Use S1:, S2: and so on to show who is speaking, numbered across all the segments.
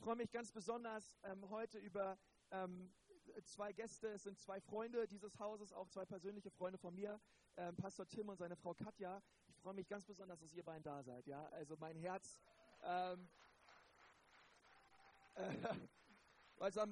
S1: freue mich ganz besonders ähm, heute über ähm, zwei Gäste. Es sind zwei Freunde dieses Hauses, auch zwei persönliche Freunde von mir, ähm, Pastor Tim und seine Frau Katja. Ich freue mich ganz besonders, dass ihr beiden da seid. Ja, also mein Herz. Ähm, äh, also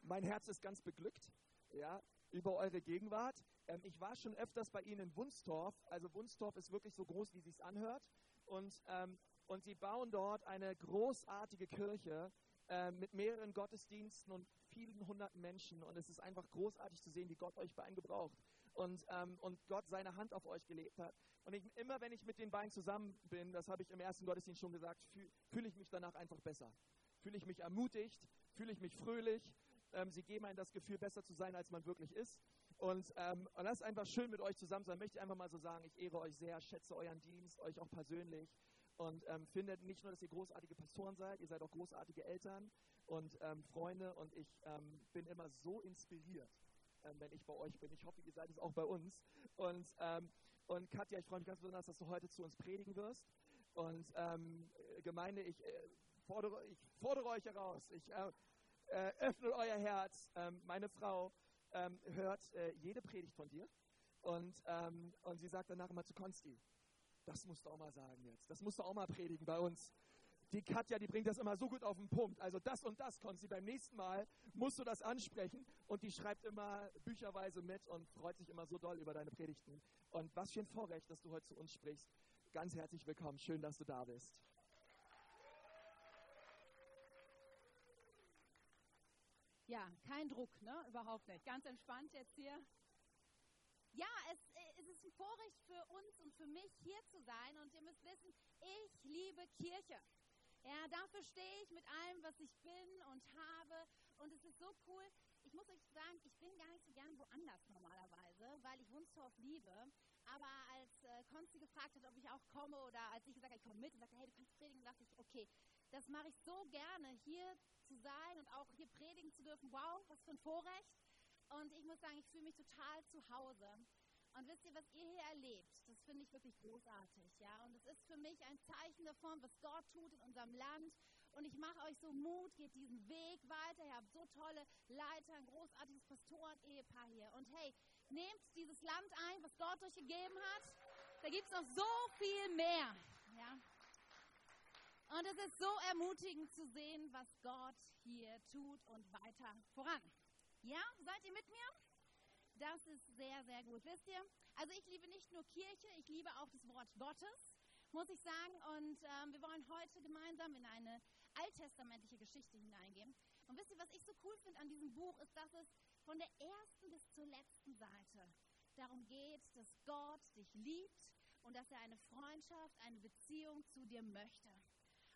S1: mein Herz ist ganz beglückt. Ja, über eure Gegenwart. Ähm, ich war schon öfters bei Ihnen in Wunstorf. Also Wunstorf ist wirklich so groß, wie es sich anhört. Und, ähm, und sie bauen dort eine großartige Kirche äh, mit mehreren Gottesdiensten und vielen hunderten Menschen. Und es ist einfach großartig zu sehen, wie Gott euch beiden gebraucht und, ähm, und Gott seine Hand auf euch gelegt hat. Und ich, immer wenn ich mit den beiden zusammen bin, das habe ich im ersten Gottesdienst schon gesagt, fühle fühl ich mich danach einfach besser. Fühle ich mich ermutigt, fühle ich mich fröhlich. Ähm, sie geben einem das Gefühl, besser zu sein, als man wirklich ist. Und, ähm, und das ist einfach schön, mit euch zusammen zu sein. Möchte ich einfach mal so sagen, ich ehre euch sehr, schätze euren Dienst, euch auch persönlich und ähm, finde nicht nur, dass ihr großartige Pastoren seid, ihr seid auch großartige Eltern und ähm, Freunde und ich ähm, bin immer so inspiriert, ähm, wenn ich bei euch bin. Ich hoffe, ihr seid es auch bei uns. Und, ähm, und Katja, ich freue mich ganz besonders, dass du heute zu uns predigen wirst. Und ähm, Gemeinde, ich, äh, fordere, ich fordere euch heraus, ich äh, äh, öffne euer Herz. meine Frau hört äh, jede Predigt von dir und, und sie sagt danach immer zu Konsti, das musst du auch mal sagen jetzt. Das musst du auch mal predigen bei uns. Die Katja, die bringt das immer so gut auf den Punkt. Also das und das, Konzi, beim nächsten Mal musst du das ansprechen. Und die schreibt immer bücherweise mit und freut sich immer so doll über deine Predigten. Und was für ein Vorrecht, dass du heute zu uns sprichst. Ganz herzlich willkommen. Schön, dass du da bist.
S2: Ja, kein Druck, ne? Überhaupt nicht. Ganz entspannt jetzt hier. Ja, es, äh, es ist ein Vorrecht für uns und für mich hier zu sein. Und ihr müsst wissen, ich liebe Kirche. Ja, dafür stehe ich mit allem, was ich bin und habe. Und es ist so cool. Ich muss euch sagen, ich bin gar nicht so gern woanders normalerweise, weil ich Wunstorf liebe. Aber als äh, Konsti gefragt hat, ob ich auch komme oder als ich gesagt habe, ich komme mit und sagte, hey, du kannst predigen, dachte ich, okay, das mache ich so gerne, hier zu sein und auch hier predigen zu dürfen. Wow, was für ein Vorrecht. Und ich muss sagen, ich fühle mich total zu Hause. Und wisst ihr, was ihr hier erlebt, das finde ich wirklich großartig, ja. Und es ist für mich ein Zeichen davon, was Gott tut in unserem Land. Und ich mache euch so Mut, geht diesen Weg weiter. Ihr habt so tolle Leiter, ein großartiges Pastoren-Ehepaar hier. Und hey, nehmt dieses Land ein, was Gott euch gegeben hat. Da gibt es noch so viel mehr, ja. Und es ist so ermutigend zu sehen, was Gott hier tut und weiter voran. Ja, seid ihr mit mir? Das ist sehr, sehr gut. Wisst ihr, also ich liebe nicht nur Kirche, ich liebe auch das Wort Gottes, muss ich sagen. Und ähm, wir wollen heute gemeinsam in eine alttestamentliche Geschichte hineingehen. Und wisst ihr, was ich so cool finde an diesem Buch, ist, dass es von der ersten bis zur letzten Seite darum geht, dass Gott dich liebt und dass er eine Freundschaft, eine Beziehung zu dir möchte.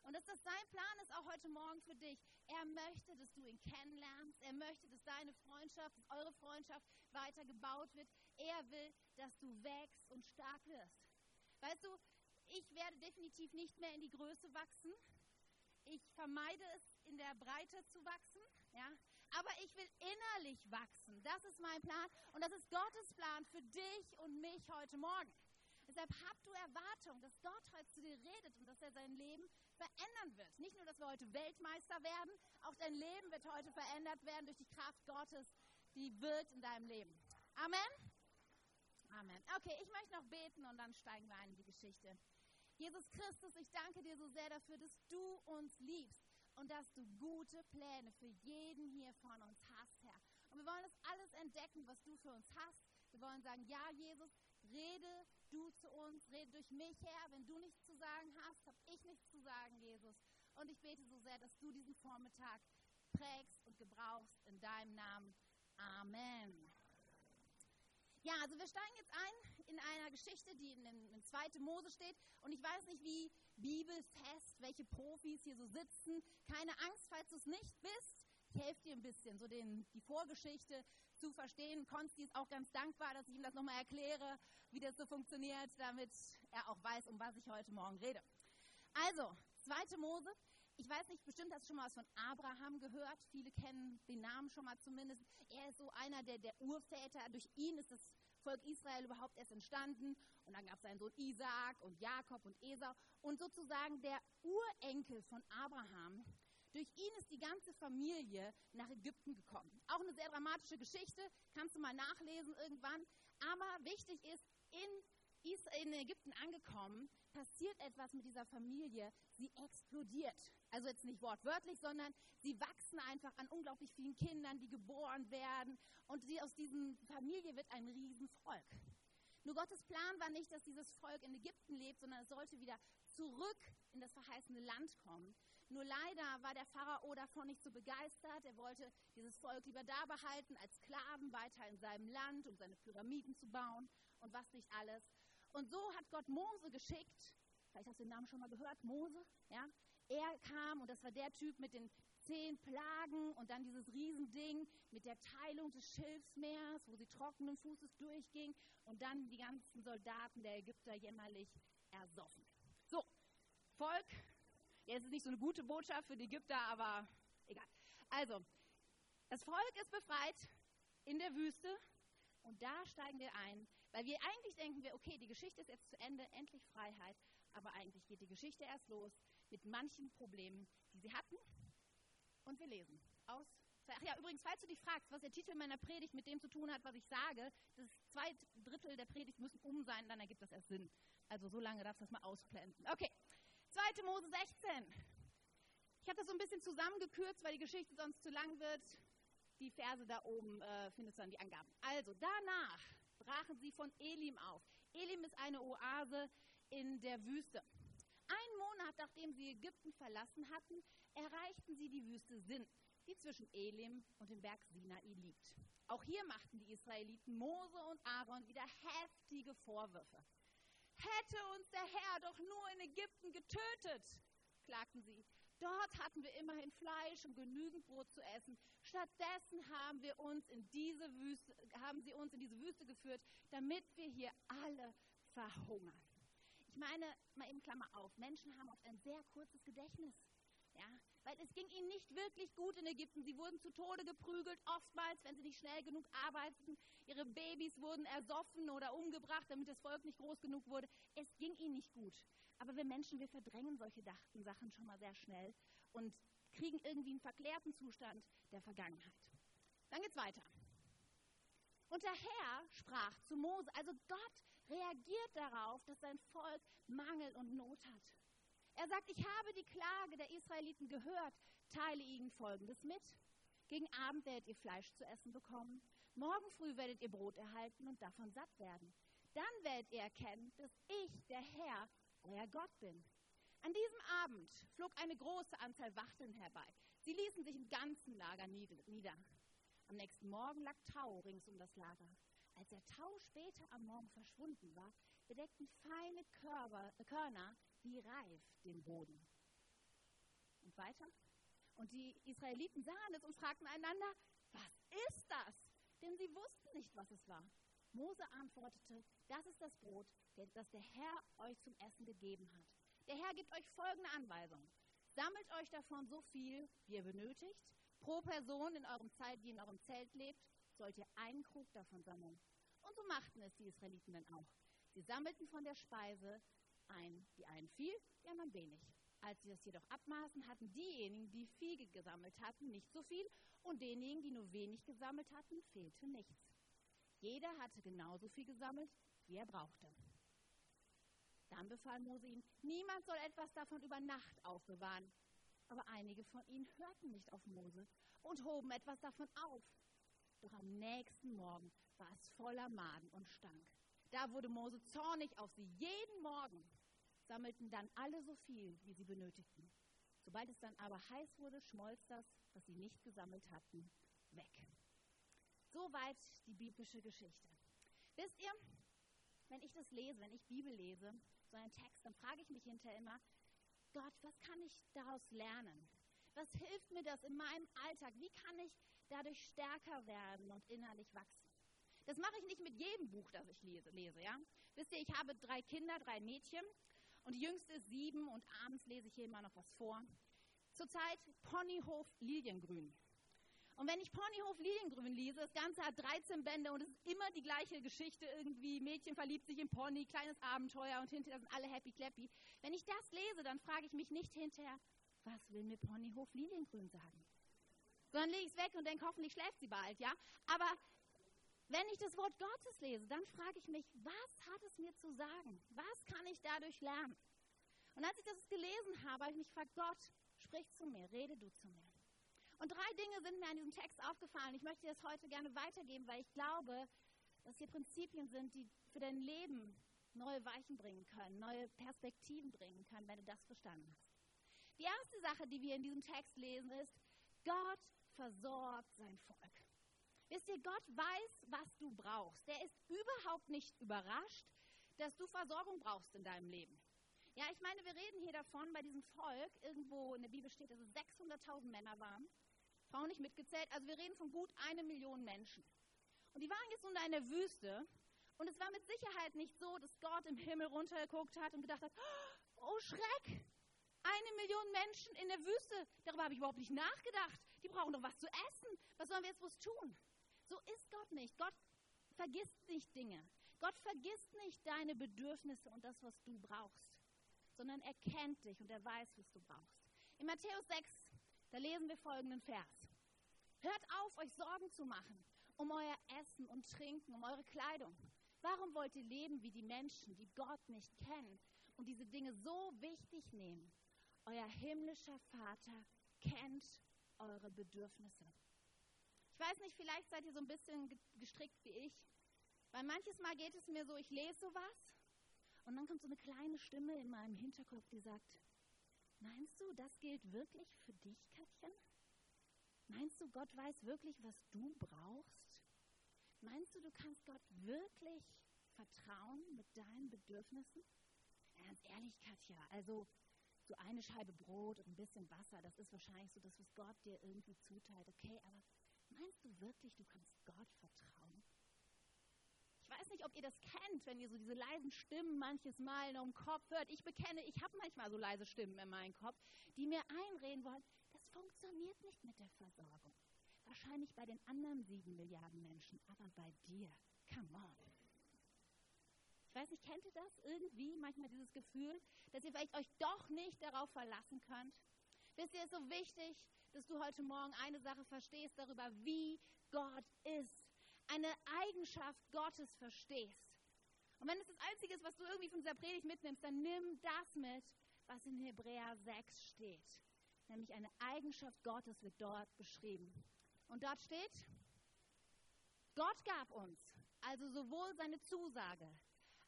S2: Und dass das sein Plan ist auch heute Morgen für dich. Er möchte, dass du ihn kennenlernst. Er möchte, dass deine Freundschaft, dass eure Freundschaft weiter gebaut wird. Er will, dass du wächst und stark wirst. Weißt du, ich werde definitiv nicht mehr in die Größe wachsen. Ich vermeide es, in der Breite zu wachsen. Ja? Aber ich will innerlich wachsen. Das ist mein Plan. Und das ist Gottes Plan für dich und mich heute Morgen. Deshalb habt du Erwartung, dass Gott heute zu dir redet und dass er sein Leben verändern wird. Nicht nur, dass wir heute Weltmeister werden, auch dein Leben wird heute verändert werden durch die Kraft Gottes, die wirkt in deinem Leben. Amen? Amen. Okay, ich möchte noch beten und dann steigen wir ein in die Geschichte. Jesus Christus, ich danke dir so sehr dafür, dass du uns liebst und dass du gute Pläne für jeden hier von uns hast, Herr. Und wir wollen das alles entdecken, was du für uns hast. Wir wollen sagen, ja, Jesus, rede du zu uns, rede durch mich, Herr. Wenn du nichts zu sagen hast, habe ich nichts zu sagen, Jesus. Und ich bete so sehr, dass du diesen Vormittag prägst und gebrauchst in deinem Namen. Amen. Ja, also wir steigen jetzt ein in einer Geschichte, die in, in 2. Mose steht. Und ich weiß nicht, wie bibelfest, welche Profis hier so sitzen. Keine Angst, falls du es nicht bist. Helfe dir ein bisschen, so den, die Vorgeschichte zu verstehen. Konsti ist auch ganz dankbar, dass ich ihm das nochmal erkläre, wie das so funktioniert, damit er auch weiß, um was ich heute Morgen rede. Also, 2. Mose. Ich weiß nicht, bestimmt hast du schon mal was von Abraham gehört. Viele kennen den Namen schon mal zumindest. Er ist so einer der, der Urväter. Durch ihn ist das Volk Israel überhaupt erst entstanden. Und dann gab es seinen Sohn Isaak und Jakob und Esau. Und sozusagen der Urenkel von Abraham, durch ihn ist die ganze Familie nach Ägypten gekommen. Auch eine sehr dramatische Geschichte, kannst du mal nachlesen irgendwann. Aber wichtig ist, in in Ägypten angekommen, passiert etwas mit dieser Familie. Sie explodiert. Also jetzt nicht wortwörtlich, sondern sie wachsen einfach an unglaublich vielen Kindern, die geboren werden. Und sie, aus dieser Familie wird ein Riesenvolk. Nur Gottes Plan war nicht, dass dieses Volk in Ägypten lebt, sondern es sollte wieder zurück in das verheißene Land kommen. Nur leider war der Pharao davon nicht so begeistert. Er wollte dieses Volk lieber da behalten als Sklaven weiter in seinem Land, um seine Pyramiden zu bauen und was nicht alles. Und so hat Gott Mose geschickt. Vielleicht hast du den Namen schon mal gehört, Mose. Ja? Er kam und das war der Typ mit den zehn Plagen und dann dieses Riesending mit der Teilung des Schilfsmeers, wo sie trockenen Fußes durchging und dann die ganzen Soldaten der Ägypter jämmerlich ersoffen. So, Volk. Jetzt ist nicht so eine gute Botschaft für die Ägypter, aber egal. Also, das Volk ist befreit in der Wüste und da steigen wir ein, weil wir eigentlich denken wir, okay, die Geschichte ist jetzt zu Ende, endlich Freiheit, aber eigentlich geht die Geschichte erst los mit manchen Problemen, die sie hatten. Und wir lesen aus. Ach ja, übrigens, falls du dich fragst, was der Titel meiner Predigt mit dem zu tun hat, was ich sage, das zwei Drittel der Predigt müssen um sein, dann ergibt das erst Sinn. Also so lange darfst du das mal ausblenden. Okay, 2. Mose 16. Ich habe das so ein bisschen zusammengekürzt, weil die Geschichte sonst zu lang wird die Verse da oben äh, findest du dann die Angaben. Also danach brachen sie von Elim auf. Elim ist eine Oase in der Wüste. Ein Monat nachdem sie Ägypten verlassen hatten, erreichten sie die Wüste Sin, die zwischen Elim und dem Berg Sinai liegt. Auch hier machten die Israeliten Mose und Aaron wieder heftige Vorwürfe. Hätte uns der Herr doch nur in Ägypten getötet, klagten sie. Dort hatten wir immerhin Fleisch und genügend Brot zu essen. Stattdessen haben wir uns in diese Wüste, haben sie uns in diese Wüste geführt, damit wir hier alle verhungern. Ich meine, mal eben Klammer auf, Menschen haben oft ein sehr kurzes Gedächtnis. Ja, weil es ging ihnen nicht wirklich gut in Ägypten. Sie wurden zu Tode geprügelt, oftmals, wenn sie nicht schnell genug arbeiteten. Ihre Babys wurden ersoffen oder umgebracht, damit das Volk nicht groß genug wurde. Es ging ihnen nicht gut. Aber wir Menschen, wir verdrängen solche Sachen schon mal sehr schnell und kriegen irgendwie einen verklärten Zustand der Vergangenheit. Dann geht's weiter. Und der Herr sprach zu Mose, also Gott reagiert darauf, dass sein Volk Mangel und Not hat. Er sagt, ich habe die Klage der Israeliten gehört, teile ihnen Folgendes mit. Gegen Abend werdet ihr Fleisch zu essen bekommen, morgen früh werdet ihr Brot erhalten und davon satt werden. Dann werdet ihr erkennen, dass ich, der Herr, euer Gott bin. An diesem Abend flog eine große Anzahl Wachteln herbei. Sie ließen sich im ganzen Lager nieder. Am nächsten Morgen lag Tau rings um das Lager. Als der Tau später am Morgen verschwunden war, bedeckten feine äh, Körner wie Reif den Boden. Und weiter? Und die Israeliten sahen es und fragten einander, was ist das? Denn sie wussten nicht, was es war. Mose antwortete, das ist das Brot, das der Herr euch zum Essen gegeben hat. Der Herr gibt euch folgende Anweisung. Sammelt euch davon so viel, wie ihr benötigt. Pro Person in eurem Zeit, die in eurem Zelt lebt, sollt ihr einen Krug davon sammeln. Und so machten es die Israeliten dann auch. Sie sammelten von der Speise ein, die einen viel, die anderen wenig. Als sie das jedoch abmaßen, hatten diejenigen, die viel gesammelt hatten, nicht so viel, und denjenigen, die nur wenig gesammelt hatten, fehlte nichts. Jeder hatte genauso viel gesammelt, wie er brauchte. Dann befahl Mose ihnen, niemand soll etwas davon über Nacht aufbewahren. Aber einige von ihnen hörten nicht auf Mose und hoben etwas davon auf. Doch am nächsten Morgen war es voller Maden und stank. Da wurde Mose zornig auf sie. Jeden Morgen sammelten dann alle so viel, wie sie benötigten. Sobald es dann aber heiß wurde, schmolz das, was sie nicht gesammelt hatten, weg. Soweit die biblische Geschichte. Wisst ihr, wenn ich das lese, wenn ich Bibel lese, so einen Text, dann frage ich mich hinterher immer, Gott, was kann ich daraus lernen? Was hilft mir das in meinem Alltag? Wie kann ich dadurch stärker werden und innerlich wachsen? Das mache ich nicht mit jedem Buch, das ich lese, lese, ja? Wisst ihr, ich habe drei Kinder, drei Mädchen und die jüngste ist sieben und abends lese ich hier immer noch was vor. Zurzeit Ponyhof Liliengrün. Und wenn ich Ponyhof Liliengrün lese, das Ganze hat 13 Bände und es ist immer die gleiche Geschichte irgendwie. Mädchen verliebt sich in Pony, kleines Abenteuer und hinterher sind alle happy clappy. Wenn ich das lese, dann frage ich mich nicht hinterher, was will mir Ponyhof Liliengrün sagen? Sondern lege ich es weg und denke, hoffentlich schläft sie bald, ja? Aber wenn ich das Wort Gottes lese, dann frage ich mich, was hat es mir zu sagen? Was kann ich dadurch lernen? Und als ich das gelesen habe, habe ich mich gefragt, Gott, sprich zu mir, rede du zu mir. Und drei Dinge sind mir an diesem Text aufgefallen. Ich möchte das heute gerne weitergeben, weil ich glaube, dass hier Prinzipien sind, die für dein Leben neue Weichen bringen können, neue Perspektiven bringen können, wenn du das verstanden hast. Die erste Sache, die wir in diesem Text lesen, ist, Gott versorgt sein Volk. Wisst ihr, Gott weiß, was du brauchst. Der ist überhaupt nicht überrascht, dass du Versorgung brauchst in deinem Leben. Ja, ich meine, wir reden hier davon, bei diesem Volk, irgendwo in der Bibel steht, dass es 600.000 Männer waren, Frauen nicht mitgezählt, also wir reden von gut eine Million Menschen. Und die waren jetzt in der Wüste und es war mit Sicherheit nicht so, dass Gott im Himmel runtergeguckt hat und gedacht hat, oh Schreck, eine Million Menschen in der Wüste, darüber habe ich überhaupt nicht nachgedacht. Die brauchen doch was zu essen. Was sollen wir jetzt bloß tun? So ist Gott nicht. Gott vergisst nicht Dinge. Gott vergisst nicht deine Bedürfnisse und das, was du brauchst, sondern er kennt dich und er weiß, was du brauchst. In Matthäus 6, da lesen wir folgenden Vers. Hört auf, euch Sorgen zu machen um euer Essen und Trinken, um eure Kleidung. Warum wollt ihr leben wie die Menschen, die Gott nicht kennen und diese Dinge so wichtig nehmen? Euer himmlischer Vater kennt eure Bedürfnisse. Ich weiß nicht, vielleicht seid ihr so ein bisschen gestrickt wie ich, weil manches Mal geht es mir so, ich lese sowas und dann kommt so eine kleine Stimme in meinem Hinterkopf, die sagt, meinst du, das gilt wirklich für dich, Katja? Meinst du, Gott weiß wirklich, was du brauchst? Meinst du, du kannst Gott wirklich vertrauen mit deinen Bedürfnissen? Ganz ehrlich, Katja, also so eine Scheibe Brot und ein bisschen Wasser, das ist wahrscheinlich so das, was Gott dir irgendwie zuteilt. Okay, aber meinst du wirklich, du kannst Gott vertrauen? Ich weiß nicht, ob ihr das kennt, wenn ihr so diese leisen Stimmen manches Mal im Kopf hört. Ich bekenne, ich habe manchmal so leise Stimmen in meinem Kopf, die mir einreden wollen, das funktioniert nicht mit der Versorgung. Wahrscheinlich bei den anderen sieben Milliarden Menschen, aber bei dir, come on. Ich weiß nicht, kennt ihr das irgendwie, manchmal dieses Gefühl, dass ihr vielleicht euch doch nicht darauf verlassen könnt? Wisst ihr, es ist so wichtig, dass du heute Morgen eine Sache verstehst darüber, wie Gott ist. Eine Eigenschaft Gottes verstehst. Und wenn es das Einzige ist, was du irgendwie von dieser Predigt mitnimmst, dann nimm das mit, was in Hebräer 6 steht. Nämlich eine Eigenschaft Gottes wird dort beschrieben. Und dort steht, Gott gab uns also sowohl seine Zusage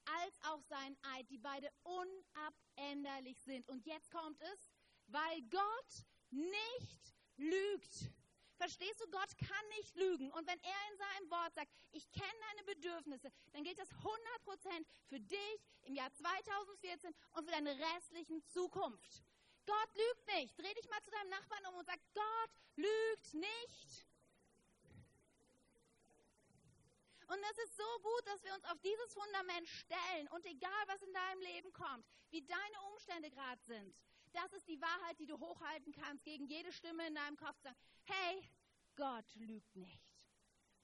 S2: als auch sein Eid, die beide unabänderlich sind. Und jetzt kommt es, weil Gott nicht lügt. Verstehst du, Gott kann nicht lügen. Und wenn er in seinem Wort sagt, ich kenne deine Bedürfnisse, dann gilt das 100% für dich im Jahr 2014 und für deine restlichen Zukunft. Gott lügt nicht. Dreh dich mal zu deinem Nachbarn um und sag, Gott lügt nicht. Und es ist so gut, dass wir uns auf dieses Fundament stellen und egal, was in deinem Leben kommt, wie deine Umstände gerade sind, das ist die Wahrheit, die du hochhalten kannst gegen jede Stimme in deinem Kopf. Sagen, hey, Gott lügt nicht.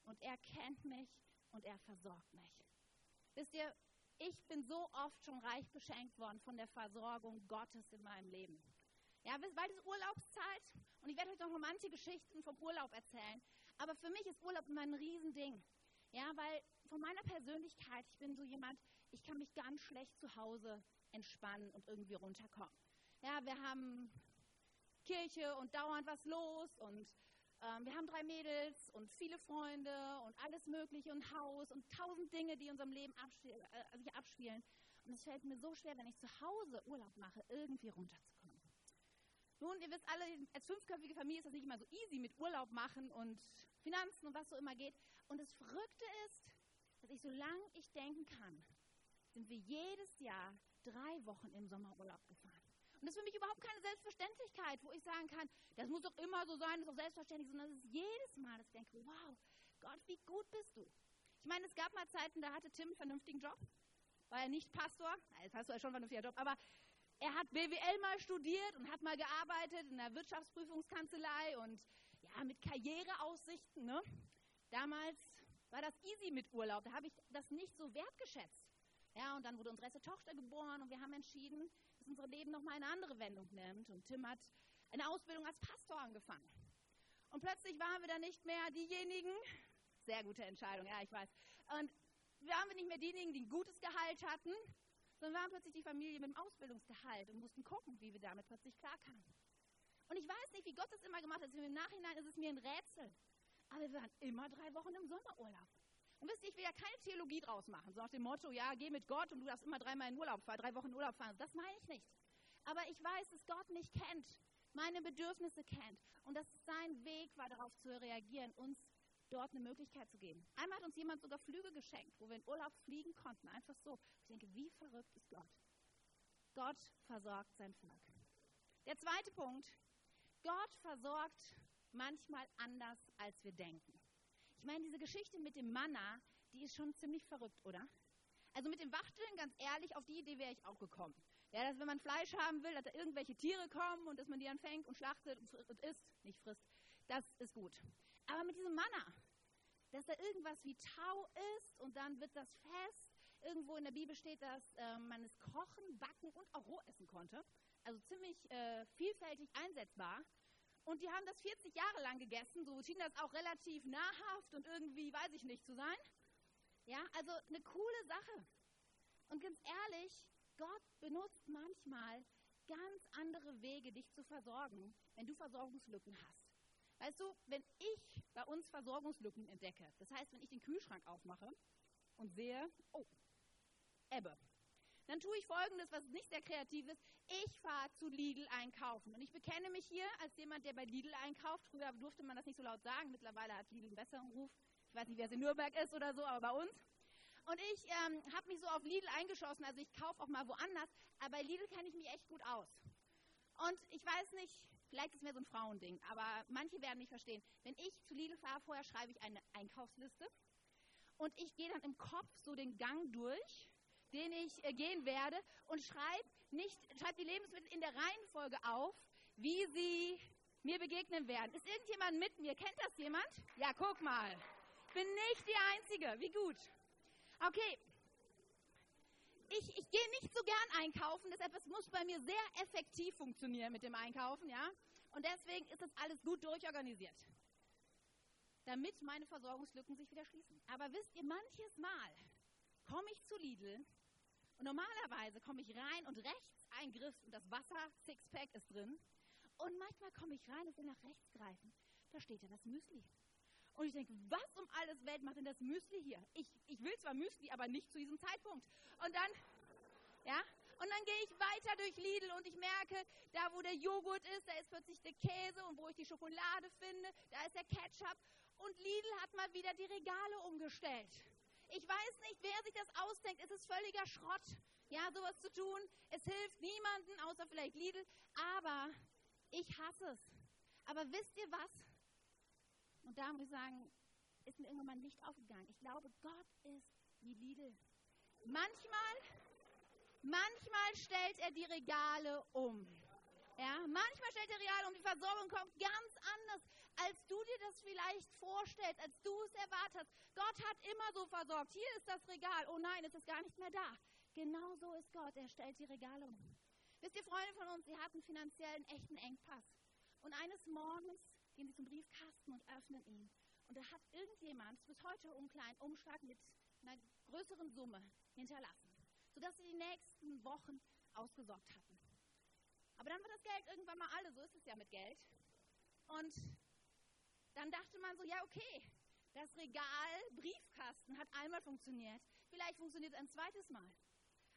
S2: Und er kennt mich und er versorgt mich. Wisst ihr, ich bin so oft schon reich beschenkt worden von der Versorgung Gottes in meinem Leben. Ja, bald ist Urlaubszeit und ich werde euch noch manche Geschichten vom Urlaub erzählen. Aber für mich ist Urlaub immer ein Riesending. Ja, weil von meiner Persönlichkeit, ich bin so jemand, ich kann mich ganz schlecht zu Hause entspannen und irgendwie runterkommen. Ja, wir haben Kirche und dauernd was los und ähm, wir haben drei Mädels und viele Freunde und alles Mögliche und Haus und tausend Dinge, die in unserem Leben abspiel äh, sich abspielen. Und es fällt mir so schwer, wenn ich zu Hause Urlaub mache, irgendwie runterzukommen. Nun, ihr wisst alle, als fünfköpfige Familie ist das nicht immer so easy mit Urlaub machen und Finanzen und was so immer geht. Und das Verrückte ist, dass ich, solange ich denken kann, sind wir jedes Jahr drei Wochen im Sommerurlaub gefahren. Und das ist für mich überhaupt keine Selbstverständlichkeit, wo ich sagen kann, das muss doch immer so sein, das ist doch selbstverständlich, sondern es ist jedes Mal, dass ich denke, wow, Gott, wie gut bist du. Ich meine, es gab mal Zeiten, da hatte Tim einen vernünftigen Job, war er nicht Pastor, als Pastor ist schon ein vernünftiger Job, aber er hat BWL mal studiert und hat mal gearbeitet in der Wirtschaftsprüfungskanzlei und ja, ja, mit Karriereaussichten. Ne? Damals war das easy mit Urlaub. Da habe ich das nicht so wertgeschätzt. Ja, und dann wurde unsere erste Tochter geboren und wir haben entschieden, unser Leben nochmal eine andere Wendung nimmt. Und Tim hat eine Ausbildung als Pastor angefangen. Und plötzlich waren wir dann nicht mehr diejenigen, sehr gute Entscheidung, ja, ich weiß. Und waren wir nicht mehr diejenigen, die ein gutes Gehalt hatten, sondern waren plötzlich die Familie mit dem Ausbildungsgehalt und mussten gucken, wie wir damit plötzlich klarkamen. Und ich weiß nicht, wie Gott das immer gemacht hat. Im Nachhinein ist es mir ein Rätsel. Aber wir waren immer drei Wochen im Sommerurlaub. Wisst ich will ja keine Theologie draus machen, so nach dem Motto, ja, geh mit Gott und du darfst immer dreimal in Urlaub fahren, drei Wochen in Urlaub fahren. Das meine ich nicht. Aber ich weiß, dass Gott mich kennt, meine Bedürfnisse kennt und dass sein Weg war, darauf zu reagieren, uns dort eine Möglichkeit zu geben. Einmal hat uns jemand sogar Flüge geschenkt, wo wir in Urlaub fliegen konnten, einfach so. Ich denke, wie verrückt ist Gott? Gott versorgt sein Volk. Der zweite Punkt, Gott versorgt manchmal anders, als wir denken. Ich meine, diese Geschichte mit dem Manna, die ist schon ziemlich verrückt, oder? Also mit dem Wachteln, ganz ehrlich, auf die Idee wäre ich auch gekommen. Ja, dass wenn man Fleisch haben will, dass da irgendwelche Tiere kommen und dass man die dann fängt und schlachtet und, und isst, nicht frisst, das ist gut. Aber mit diesem Manna, dass da irgendwas wie Tau ist und dann wird das fest. Irgendwo in der Bibel steht, dass äh, man es kochen, backen und auch roh essen konnte. Also ziemlich äh, vielfältig einsetzbar. Und die haben das 40 Jahre lang gegessen, so schien das auch relativ nahrhaft und irgendwie, weiß ich nicht, zu sein. Ja, also eine coole Sache. Und ganz ehrlich, Gott benutzt manchmal ganz andere Wege, dich zu versorgen, wenn du Versorgungslücken hast. Weißt du, wenn ich bei uns Versorgungslücken entdecke, das heißt, wenn ich den Kühlschrank aufmache und sehe, oh, Ebbe, dann tue ich Folgendes, was nicht sehr kreativ ist. Ich fahre zu Lidl einkaufen. Und ich bekenne mich hier als jemand, der bei Lidl einkauft. Früher durfte man das nicht so laut sagen. Mittlerweile hat Lidl einen besseren Ruf. Ich weiß nicht, wer es in Nürnberg ist oder so, aber bei uns. Und ich ähm, habe mich so auf Lidl eingeschossen. Also ich kaufe auch mal woanders. Aber bei Lidl kenne ich mich echt gut aus. Und ich weiß nicht, vielleicht ist es mehr so ein Frauending, aber manche werden mich verstehen. Wenn ich zu Lidl fahre, vorher schreibe ich eine Einkaufsliste. Und ich gehe dann im Kopf so den Gang durch den ich äh, gehen werde und schreibe nicht, schreib die Lebensmittel in der Reihenfolge auf, wie sie mir begegnen werden. Ist irgendjemand mit mir? Kennt das jemand? Ja, guck mal. Bin nicht die Einzige. Wie gut. Okay. Ich, ich gehe nicht so gern einkaufen, deshalb es muss bei mir sehr effektiv funktionieren mit dem Einkaufen, ja. Und deswegen ist das alles gut durchorganisiert, damit meine Versorgungslücken sich wieder schließen. Aber wisst ihr, manches Mal komme ich zu Lidl und normalerweise komme ich rein und rechts ein Griff und das Wasser Sixpack ist drin. Und manchmal komme ich rein und will nach rechts greifen. Da steht ja das Müsli. Und ich denke, was um alles Welt macht denn das Müsli hier? Ich, ich will zwar Müsli, aber nicht zu diesem Zeitpunkt. Und dann, ja, und dann gehe ich weiter durch Lidl und ich merke, da wo der Joghurt ist, da ist plötzlich der Käse und wo ich die Schokolade finde, da ist der Ketchup. Und Lidl hat mal wieder die Regale umgestellt. Ich weiß nicht, wer sich das ausdenkt. Es ist völliger Schrott, ja, sowas zu tun. Es hilft niemanden, außer vielleicht Lidl. Aber ich hasse es. Aber wisst ihr was? Und da muss ich sagen, ist mir irgendwann mein Licht aufgegangen. Ich glaube, Gott ist wie Lidl. Manchmal, manchmal stellt er die Regale um. Ja, manchmal stellt er Regale um, die Versorgung kommt ganz anders als du dir das vielleicht vorstellst, als du es erwartet hast. Gott hat immer so versorgt. Hier ist das Regal. Oh nein, es ist gar nicht mehr da. Genau so ist Gott. Er stellt die Regale um. Wisst ihr, Freunde von uns, sie hatten finanziell einen echten Engpass. Und eines Morgens gehen sie zum Briefkasten und öffnen ihn. Und da hat irgendjemand, bis heute einen Umschlag mit einer größeren Summe hinterlassen, sodass sie die nächsten Wochen ausgesorgt hatten. Aber dann war das Geld irgendwann mal alle, so ist es ja mit Geld. Und dann dachte man so, ja, okay, das Regal, Briefkasten hat einmal funktioniert. Vielleicht funktioniert es ein zweites Mal.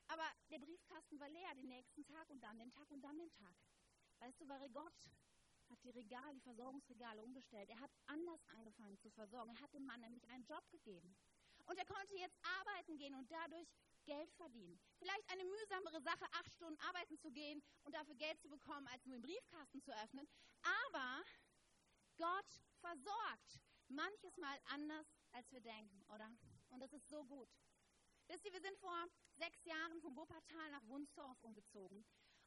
S2: Aber der Briefkasten war leer den nächsten Tag und dann den Tag und dann den Tag. Weißt du, weil Gott hat die Regale, die Versorgungsregale umgestellt. Er hat anders angefangen zu versorgen. Er hat dem Mann nämlich einen Job gegeben. Und er konnte jetzt arbeiten gehen und dadurch Geld verdienen. Vielleicht eine mühsamere Sache, acht Stunden arbeiten zu gehen und dafür Geld zu bekommen, als nur den Briefkasten zu öffnen. Aber Gott versorgt. Manches Mal anders, als wir denken, oder? Und das ist so gut. Wisst ihr, wir sind vor sechs Jahren vom Wuppertal nach Wunsdorf umgezogen.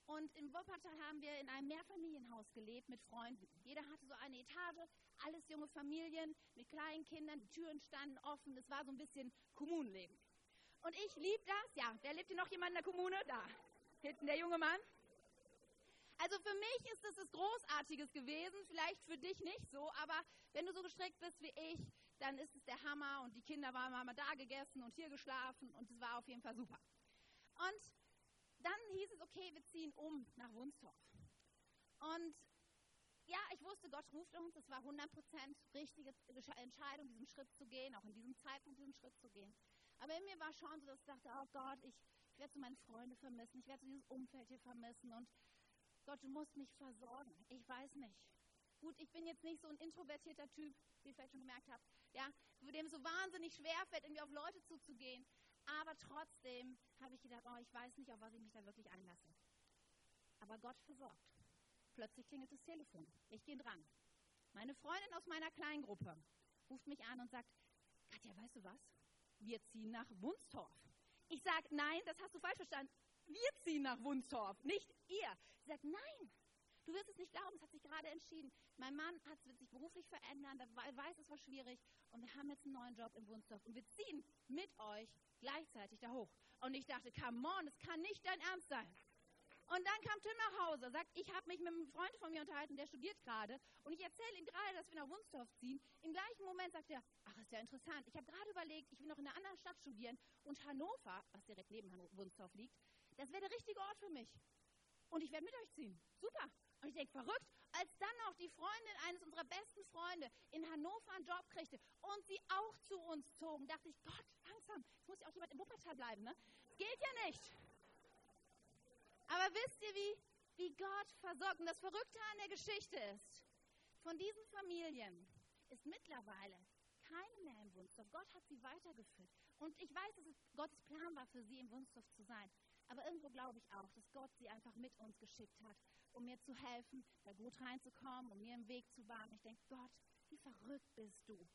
S2: Und in Wuppertal haben wir in einem Mehrfamilienhaus gelebt mit Freunden. Jeder hatte so eine Etage, alles junge Familien mit kleinen Kindern, die Türen standen offen. Es war so ein bisschen Kommunenleben. Und ich lieb das. Ja, wer lebt hier noch jemand in der Kommune? Da, hinten der junge Mann. Also für mich ist es das Großartiges gewesen, vielleicht für dich nicht so, aber wenn du so gestrickt bist wie ich, dann ist es der Hammer und die Kinder waren mal da gegessen und hier geschlafen und es war auf jeden Fall super. Und dann hieß es, okay, wir ziehen um nach Wunstorf. Und ja, ich wusste, Gott ruft uns. Es war 100% richtige Entscheidung, diesen Schritt zu gehen, auch in diesem Zeitpunkt diesen Schritt zu gehen. Aber in mir war schon so, dass ich dachte, oh Gott, ich, ich werde so meine Freunde vermissen, ich werde so dieses Umfeld hier vermissen und Gott, du musst mich versorgen. Ich weiß nicht. Gut, ich bin jetzt nicht so ein introvertierter Typ, wie ihr vielleicht schon gemerkt habt, ja, dem so wahnsinnig schwer fällt, irgendwie auf Leute zuzugehen. Aber trotzdem habe ich gedacht, oh, ich weiß nicht, auf was ich mich da wirklich anlasse. Aber Gott versorgt. Plötzlich klingelt das Telefon. Ich gehe dran. Meine Freundin aus meiner Kleingruppe ruft mich an und sagt, Katja, weißt du was? Wir ziehen nach Wunstorf. Ich sage, nein, das hast du falsch verstanden. Wir ziehen nach Wunstorf, nicht ihr. Sie sagt, nein, du wirst es nicht glauben, es hat sich gerade entschieden. Mein Mann hat, wird sich beruflich verändern, er weiß, es war schwierig und wir haben jetzt einen neuen Job in Wunstorf und wir ziehen mit euch gleichzeitig da hoch. Und ich dachte, come on, das kann nicht dein Ernst sein. Und dann kam Tim nach Hause, sagt, ich habe mich mit einem Freund von mir unterhalten, der studiert gerade. Und ich erzähle ihm gerade, dass wir nach Wunstorf ziehen. Im gleichen Moment sagt er, ach, ist ja interessant. Ich habe gerade überlegt, ich will noch in einer anderen Stadt studieren. Und Hannover, was direkt neben Wunstorf liegt, das wäre der richtige Ort für mich. Und ich werde mit euch ziehen. Super. Ich denke, verrückt, als dann noch die Freundin eines unserer besten Freunde in Hannover einen Job kriegte und sie auch zu uns zogen, dachte ich, Gott, langsam, es muss ja auch jemand in Wuppertal bleiben, ne? Das geht ja nicht. Aber wisst ihr, wie, wie Gott versorgt? Und das Verrückte an der Geschichte ist, von diesen Familien ist mittlerweile keine mehr im Wunstorf. Gott hat sie weitergeführt. Und ich weiß, dass es Gottes Plan war, für sie im Wunstorf zu sein. Aber irgendwo glaube ich auch, dass Gott sie einfach mit uns geschickt hat, um mir zu helfen, da gut reinzukommen, um mir einen Weg zu bahnen. Ich denke, Gott, wie verrückt bist du?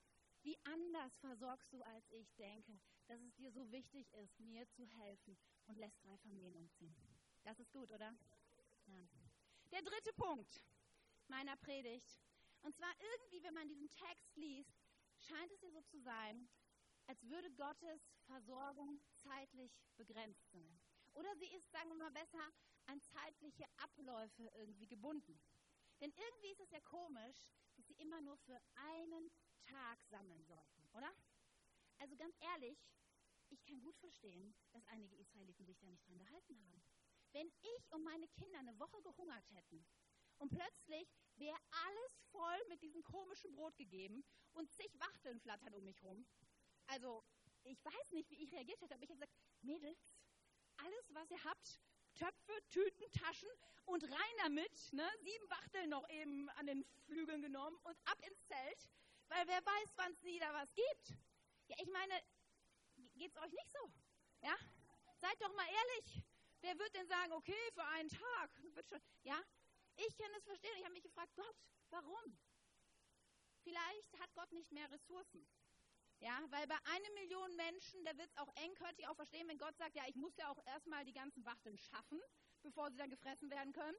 S2: Wie anders versorgst du, als ich denke, dass es dir so wichtig ist, mir zu helfen und lässt drei Familien umziehen. Das ist gut, oder? Ja. Der dritte Punkt meiner Predigt. Und zwar irgendwie, wenn man diesen Text liest, scheint es ja so zu sein, als würde Gottes Versorgung zeitlich begrenzt sein. Oder sie ist, sagen wir mal besser, an zeitliche Abläufe irgendwie gebunden. Denn irgendwie ist es ja komisch, dass sie immer nur für einen Tag sammeln sollten, oder? Also ganz ehrlich, ich kann gut verstehen, dass einige Israeliten sich da nicht dran gehalten haben. Wenn ich und meine Kinder eine Woche gehungert hätten und plötzlich wäre alles voll mit diesem komischen Brot gegeben und zig Wachteln flattern um mich rum. Also, ich weiß nicht, wie ich reagiert hätte, aber ich hätte gesagt, Mädels, alles, was ihr habt, Töpfe, Tüten, Taschen und rein damit, ne, sieben Wachteln noch eben an den Flügeln genommen und ab ins Zelt, weil wer weiß, wann es wieder was gibt. Ja, ich meine, geht's euch nicht so? Ja? Seid doch mal ehrlich. Wer wird denn sagen, okay, für einen Tag? Wird schon, ja? Ich kann es verstehen. Ich habe mich gefragt, Gott, warum? Vielleicht hat Gott nicht mehr Ressourcen. Ja, weil bei einer Million Menschen, da wird es auch eng, könnte ich auch verstehen, wenn Gott sagt, ja, ich muss ja auch erstmal die ganzen Wachteln schaffen, bevor sie dann gefressen werden können.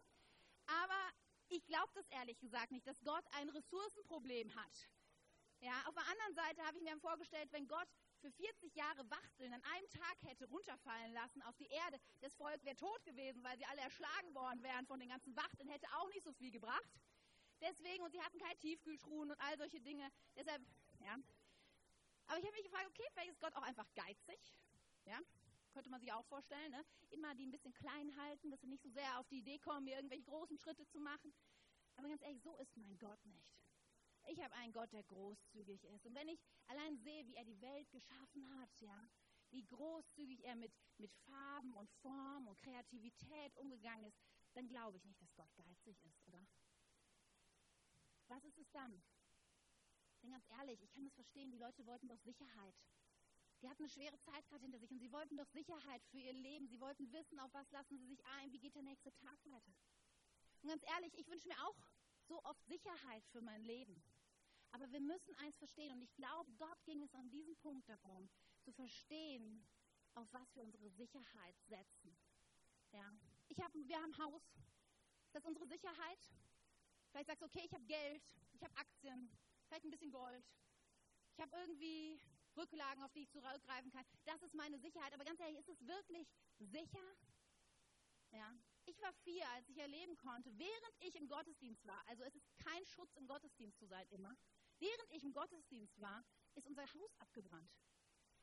S2: Aber ich glaube das ehrlich gesagt nicht, dass Gott ein Ressourcenproblem hat. Ja, auf der anderen Seite habe ich mir vorgestellt, wenn Gott für 40 Jahre Wachteln an einem Tag hätte runterfallen lassen auf die Erde, das Volk wäre tot gewesen, weil sie alle erschlagen worden wären von den ganzen Wachteln, hätte auch nicht so viel gebracht. Deswegen, und sie hatten keine Tiefkühltruhen und all solche Dinge. Deshalb, ja. Aber ich habe mich gefragt, okay, vielleicht ist Gott auch einfach geizig. Ja, könnte man sich auch vorstellen. Ne? Immer die ein bisschen klein halten, dass sie nicht so sehr auf die Idee kommen, mir irgendwelche großen Schritte zu machen. Aber ganz ehrlich, so ist mein Gott nicht. Ich habe einen Gott, der großzügig ist. Und wenn ich allein sehe, wie er die Welt geschaffen hat, ja, wie großzügig er mit, mit Farben und Form und Kreativität umgegangen ist, dann glaube ich nicht, dass Gott geizig ist, oder? Was ist es dann? Denn ganz ehrlich, ich kann das verstehen, die Leute wollten doch Sicherheit. Die hatten eine schwere Zeit gerade hinter sich und sie wollten doch Sicherheit für ihr Leben. Sie wollten wissen, auf was lassen sie sich ein, wie geht der nächste Tag weiter. Und ganz ehrlich, ich wünsche mir auch so oft Sicherheit für mein Leben. Aber wir müssen eins verstehen und ich glaube, Gott ging es an diesem Punkt darum, zu verstehen, auf was wir unsere Sicherheit setzen. Ja. Ich hab, wir haben ein Haus. Das ist unsere Sicherheit. Vielleicht sagst du, okay, ich habe Geld, ich habe Aktien, vielleicht ein bisschen Gold. Ich habe irgendwie Rücklagen, auf die ich zurückgreifen kann. Das ist meine Sicherheit. Aber ganz ehrlich, ist es wirklich sicher? Ja. Ich war vier, als ich erleben konnte, während ich im Gottesdienst war, also es ist kein Schutz im Gottesdienst zu sein immer, während ich im Gottesdienst war, ist unser Haus abgebrannt.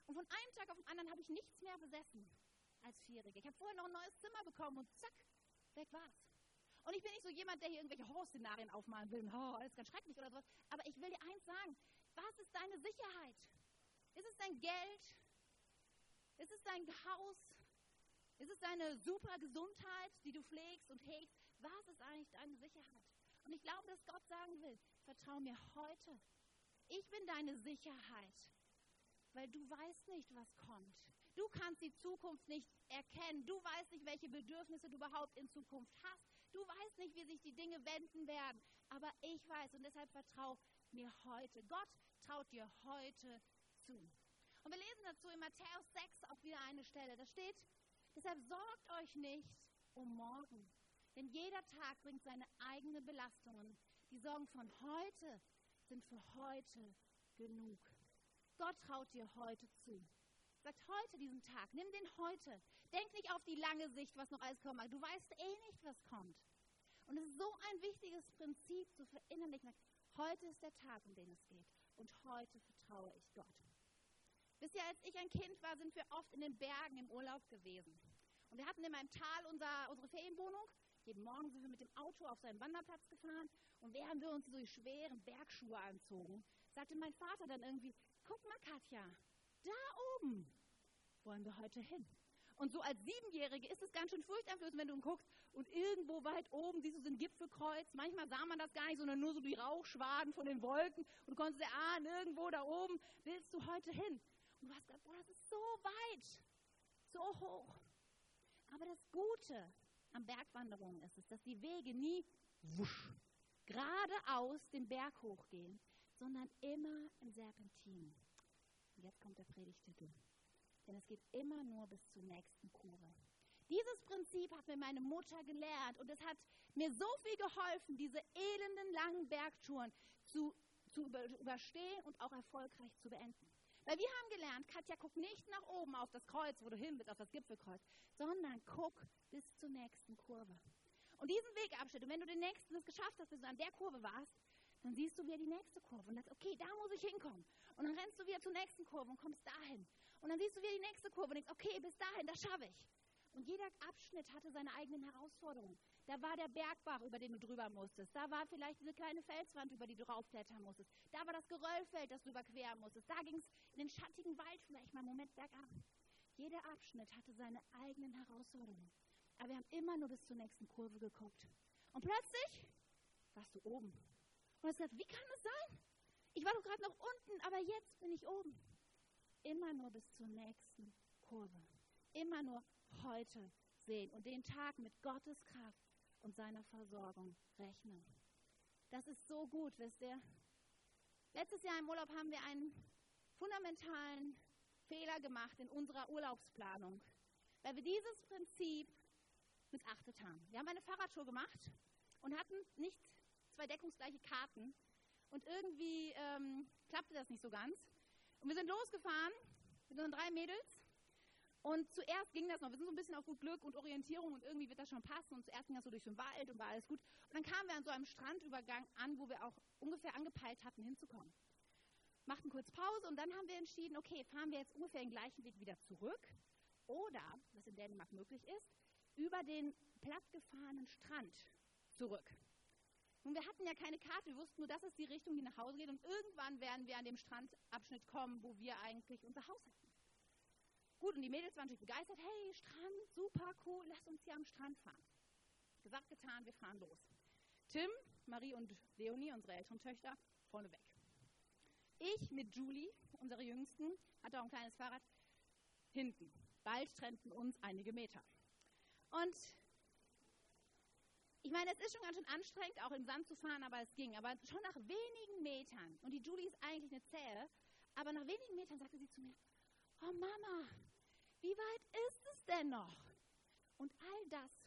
S2: Und von einem Tag auf den anderen habe ich nichts mehr besessen als Vierjährige. Ich habe vorher noch ein neues Zimmer bekommen und zack, weg war's. Und ich bin nicht so jemand, der hier irgendwelche Horrorszenarien aufmalen will, oh, alles ganz schrecklich oder sowas. Aber ich will dir eins sagen, was ist deine Sicherheit? Ist es dein Geld? Ist es dein Haus? Ist es deine super Gesundheit, die du pflegst und hegst? Was ist eigentlich deine Sicherheit? Und ich glaube, dass Gott sagen will, vertrau mir heute. Ich bin deine Sicherheit, weil du weißt nicht, was kommt. Du kannst die Zukunft nicht erkennen. Du weißt nicht, welche Bedürfnisse du überhaupt in Zukunft hast. Du weißt nicht, wie sich die Dinge wenden werden. Aber ich weiß und deshalb vertrau mir heute. Gott traut dir heute zu. Und wir lesen dazu in Matthäus 6 auch wieder eine Stelle. Da steht, deshalb sorgt euch nicht um morgen. Denn jeder Tag bringt seine eigenen Belastungen. Die Sorgen von heute sind für heute genug. Gott traut dir heute zu. Sagt heute diesen Tag, nimm den heute. Denk nicht auf die lange Sicht, was noch alles kommt. Du weißt eh nicht, was kommt. Und es ist so ein wichtiges Prinzip zu verinnerlichen. Heute ist der Tag, um den es geht. Und heute vertraue ich Gott. Wisst ihr, als ich ein Kind war, sind wir oft in den Bergen im Urlaub gewesen. Und wir hatten in meinem Tal unser, unsere Ferienwohnung. Jeden Morgen sind wir mit dem Auto auf seinen Wanderplatz gefahren. Und während wir uns so die schweren Bergschuhe anzogen, sagte mein Vater dann irgendwie, guck mal Katja, da oben wollen wir heute hin. Und so als Siebenjährige ist es ganz schön furchteinflößend, wenn du guckst und irgendwo weit oben siehst du so ein Gipfelkreuz. Manchmal sah man das gar nicht, sondern nur so die Rauchschwaden von den Wolken. Und du konntest ahnen, irgendwo da oben willst du heute hin. Und du hast gesagt, boah, das ist so weit, so hoch. Aber das Gute am Bergwanderungen ist es, dass die Wege nie wusch, geradeaus den Berg hochgehen, sondern immer im Serpentin. Und jetzt kommt der Predigtitel denn es geht immer nur bis zur nächsten Kurve. Dieses Prinzip hat mir meine Mutter gelehrt und es hat mir so viel geholfen, diese elenden langen Bergtouren zu, zu überstehen und auch erfolgreich zu beenden. Weil wir haben gelernt, Katja, guck nicht nach oben auf das Kreuz, wo du hin bist, auf das Gipfelkreuz, sondern guck bis zur nächsten Kurve. Und diesen Wegabschnitt, und wenn du den nächsten das geschafft hast, bis du an der Kurve warst, dann siehst du wieder die nächste Kurve und sagst, okay, da muss ich hinkommen. Und dann rennst du wieder zur nächsten Kurve und kommst dahin. Und dann siehst du wieder die nächste Kurve und denkst, okay, bis dahin, das schaffe ich. Und jeder Abschnitt hatte seine eigenen Herausforderungen. Da war der Bergbach, über den du drüber musstest. Da war vielleicht diese kleine Felswand, über die du raufklettern musstest. Da war das Geröllfeld, das du überqueren musstest. Da ging es in den schattigen Wald vielleicht mal einen Moment bergab. Jeder Abschnitt hatte seine eigenen Herausforderungen. Aber wir haben immer nur bis zur nächsten Kurve geguckt. Und plötzlich warst du oben. Und hast gesagt, wie kann das sein? Ich war doch gerade noch unten, aber jetzt bin ich oben immer nur bis zur nächsten Kurve. Immer nur heute sehen und den Tag mit Gottes Kraft und seiner Versorgung rechnen. Das ist so gut, wisst ihr? Letztes Jahr im Urlaub haben wir einen fundamentalen Fehler gemacht in unserer Urlaubsplanung, weil wir dieses Prinzip missachtet haben. Wir haben eine Fahrradtour gemacht und hatten nicht zwei deckungsgleiche Karten und irgendwie ähm, klappte das nicht so ganz. Und wir sind losgefahren mit unseren drei Mädels. Und zuerst ging das noch. Wir sind so ein bisschen auf gut Glück und Orientierung und irgendwie wird das schon passen. Und zuerst ging das so durch den Wald und war alles gut. Und dann kamen wir an so einem Strandübergang an, wo wir auch ungefähr angepeilt hatten, hinzukommen. Machten kurz Pause und dann haben wir entschieden, okay, fahren wir jetzt ungefähr den gleichen Weg wieder zurück. Oder, was in Dänemark möglich ist, über den plattgefahrenen Strand zurück. Nun, wir hatten ja keine Karte, wir wussten nur, das ist die Richtung, die nach Hause geht und irgendwann werden wir an dem Strandabschnitt kommen, wo wir eigentlich unser Haus hatten. Gut, und die Mädels waren natürlich begeistert, hey, Strand, super cool, lass uns hier am Strand fahren. Gesagt, getan, wir fahren los. Tim, Marie und Leonie, unsere älteren Töchter, vorneweg. Ich mit Julie, unsere Jüngsten, hatte auch ein kleines Fahrrad, hinten. Bald trennten uns einige Meter. Und ich meine, es ist schon ganz schön anstrengend, auch im Sand zu fahren, aber es ging. Aber schon nach wenigen Metern, und die Julie ist eigentlich eine Zähe, aber nach wenigen Metern sagte sie zu mir, oh Mama, wie weit ist es denn noch? Und all das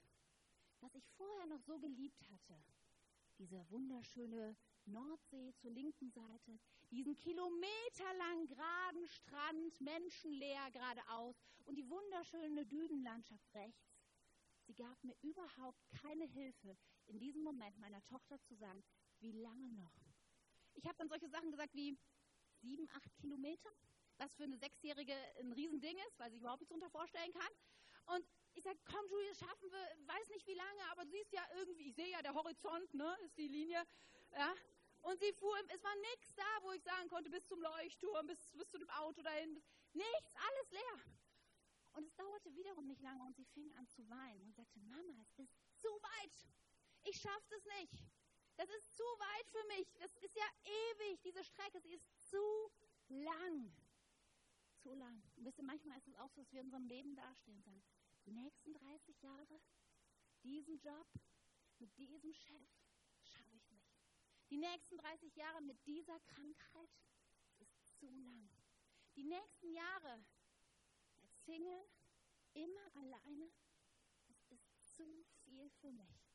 S2: was ich vorher noch so geliebt hatte. Diese wunderschöne Nordsee zur linken Seite, diesen kilometerlang geraden Strand, menschenleer geradeaus und die wunderschöne Düdenlandschaft rechts. Sie gab mir überhaupt keine Hilfe, in diesem Moment meiner Tochter zu sagen, wie lange noch. Ich habe dann solche Sachen gesagt wie sieben, acht Kilometer, was für eine Sechsjährige ein Riesending ist, weil sie überhaupt nichts darunter vorstellen kann. Und ich sage, komm Julia, schaffen wir, weiß nicht wie lange, aber du siehst ja irgendwie, ich sehe ja der Horizont, ne, ist die Linie. Ja, und sie fuhr, es war nichts da, wo ich sagen konnte, bis zum Leuchtturm, bis, bis zu dem Auto dahin. Nichts, alles leer. Und es dauerte wiederum nicht lange und sie fing an zu weinen und sagte, Mama, es ist zu weit. Ich schaffe es nicht. Das ist zu weit für mich. Das ist ja ewig, diese Strecke. Sie ist zu lang. Zu lang. Und wisst ihr, manchmal ist es auch so, dass wir in unserem Leben dastehen und sagen, die nächsten 30 Jahre, diesen Job, mit diesem Chef, die nächsten 30 Jahre mit dieser Krankheit ist zu lang. Die nächsten Jahre Single, immer alleine, das ist zu viel für mich.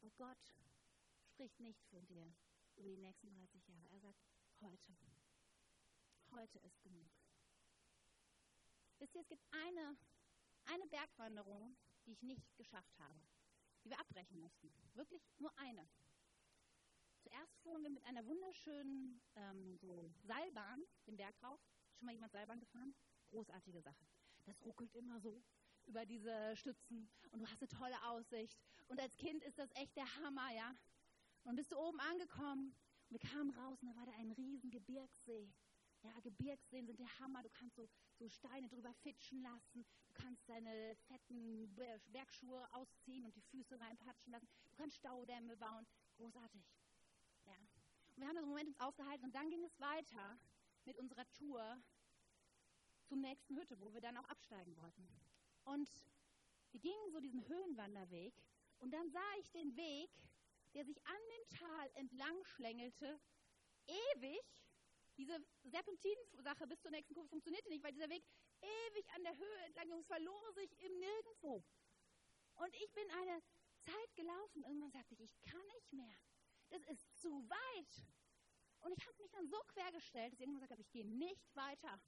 S2: Und Gott spricht nicht von dir über die nächsten 30 Jahre. Er sagt, heute. Heute ist genug. Wisst ihr, es gibt eine, eine Bergwanderung, die ich nicht geschafft habe die wir abbrechen mussten. Wirklich nur eine. Zuerst fuhren wir mit einer wunderschönen ähm, so Seilbahn den Berg rauf. Schon mal jemand Seilbahn gefahren? Großartige Sache. Das ruckelt immer so über diese Stützen und du hast eine tolle Aussicht. Und als Kind ist das echt der Hammer, ja. Und bist du oben angekommen und wir kamen raus und da war da ein riesen Gebirgssee. Ja, Gebirgsseen sind der Hammer. Du kannst so, so Steine drüber fitschen lassen. Du kannst deine fetten Bergschuhe ausziehen und die Füße reinpatschen lassen. Du kannst Staudämme bauen. Großartig. Ja. Und wir haben das im Moment uns aufgehalten und dann ging es weiter mit unserer Tour zur nächsten Hütte, wo wir dann auch absteigen wollten. Und wir gingen so diesen Höhenwanderweg und dann sah ich den Weg, der sich an dem Tal entlang schlängelte, ewig diese Serpentin-Sache bis zur nächsten Kurve funktionierte nicht, weil dieser Weg ewig an der Höhe entlang und verlor sich im Nirgendwo. Und ich bin eine Zeit gelaufen. Irgendwann sagte ich, ich kann nicht mehr. Das ist zu weit. Und ich habe mich dann so quergestellt, dass ich irgendwann gesagt habe, ich gehe nicht weiter.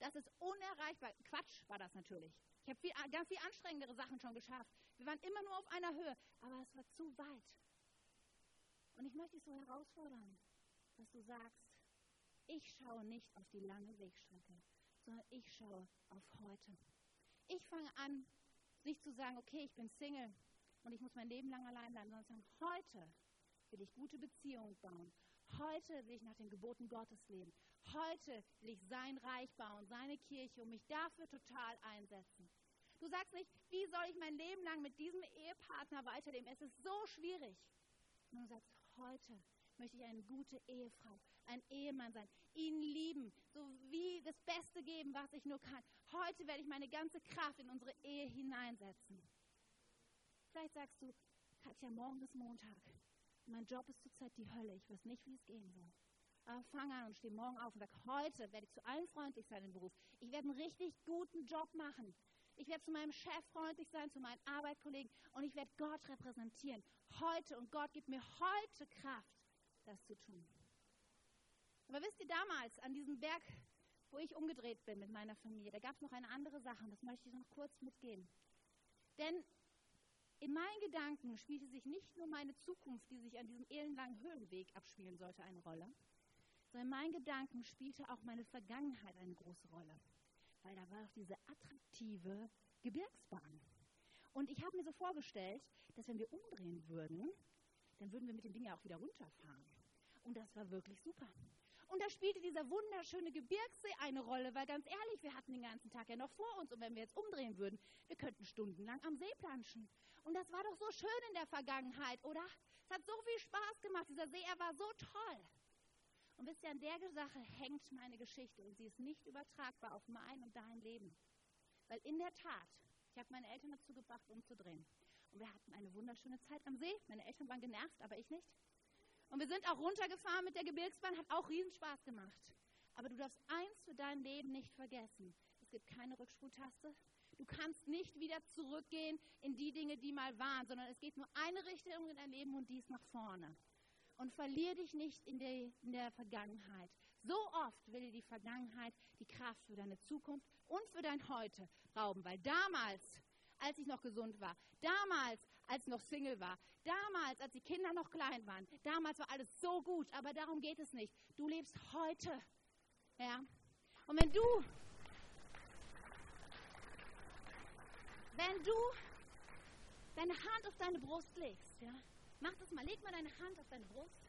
S2: Das ist unerreichbar. Quatsch war das natürlich. Ich habe viel, ganz viel anstrengendere Sachen schon geschafft. Wir waren immer nur auf einer Höhe, aber es war zu weit. Und ich möchte dich so herausfordern, dass du sagst, ich schaue nicht auf die lange Wegstrecke, sondern ich schaue auf heute. Ich fange an, nicht zu sagen, okay, ich bin Single und ich muss mein Leben lang allein bleiben, sondern sagen, heute will ich gute Beziehungen bauen. Heute will ich nach den Geboten Gottes leben. Heute will ich sein Reich bauen, seine Kirche und mich dafür total einsetzen. Du sagst nicht, wie soll ich mein Leben lang mit diesem Ehepartner weiterleben? Es ist so schwierig. Und du sagst, heute möchte ich eine gute Ehefrau, ein Ehemann sein, ihn lieben, so wie das Beste geben, was ich nur kann. Heute werde ich meine ganze Kraft in unsere Ehe hineinsetzen. Vielleicht sagst du, Katja, morgen ist Montag. Mein Job ist zurzeit die Hölle. Ich weiß nicht, wie es gehen soll. Aber fang an und steh morgen auf und sag, heute werde ich zu allen freundlich sein im Beruf. Ich werde einen richtig guten Job machen. Ich werde zu meinem Chef freundlich sein, zu meinen Arbeitskollegen und ich werde Gott repräsentieren. Heute und Gott gibt mir heute Kraft, das zu tun. Aber wisst ihr, damals an diesem Berg, wo ich umgedreht bin mit meiner Familie, da gab es noch eine andere Sache und das möchte ich noch kurz mitgehen. Denn in meinen Gedanken spielte sich nicht nur meine Zukunft, die sich an diesem ellenlangen Höhenweg abspielen sollte, eine Rolle, sondern in meinen Gedanken spielte auch meine Vergangenheit eine große Rolle. Weil da war auch diese attraktive Gebirgsbahn. Und ich habe mir so vorgestellt, dass wenn wir umdrehen würden, dann würden wir mit dem Ding ja auch wieder runterfahren. Und das war wirklich super. Und da spielte dieser wunderschöne Gebirgssee eine Rolle, weil ganz ehrlich, wir hatten den ganzen Tag ja noch vor uns und wenn wir jetzt umdrehen würden, wir könnten stundenlang am See planschen. Und das war doch so schön in der Vergangenheit, oder? Es hat so viel Spaß gemacht, dieser See, er war so toll. Und wisst ihr, an der Sache hängt meine Geschichte und sie ist nicht übertragbar auf mein und dein Leben. Weil in der Tat, ich habe meine Eltern dazu gebracht, umzudrehen. Und wir hatten eine wunderschöne Zeit am See. Meine Eltern waren genervt, aber ich nicht. Und wir sind auch runtergefahren mit der Gebirgsbahn, hat auch riesen Spaß gemacht. Aber du darfst eins für dein Leben nicht vergessen. Es gibt keine Rückspultaste. Du kannst nicht wieder zurückgehen in die Dinge, die mal waren, sondern es geht nur eine Richtung in dein Leben und die ist nach vorne. Und verlier dich nicht in der, in der Vergangenheit. So oft will dir die Vergangenheit die Kraft für deine Zukunft und für dein Heute rauben, weil damals, als ich noch gesund war, damals, als noch Single war, damals, als die Kinder noch klein waren, damals war alles so gut, aber darum geht es nicht. Du lebst heute. Ja? Und wenn du wenn du deine Hand auf deine Brust legst, ja, mach das mal, leg mal deine Hand auf deine Brust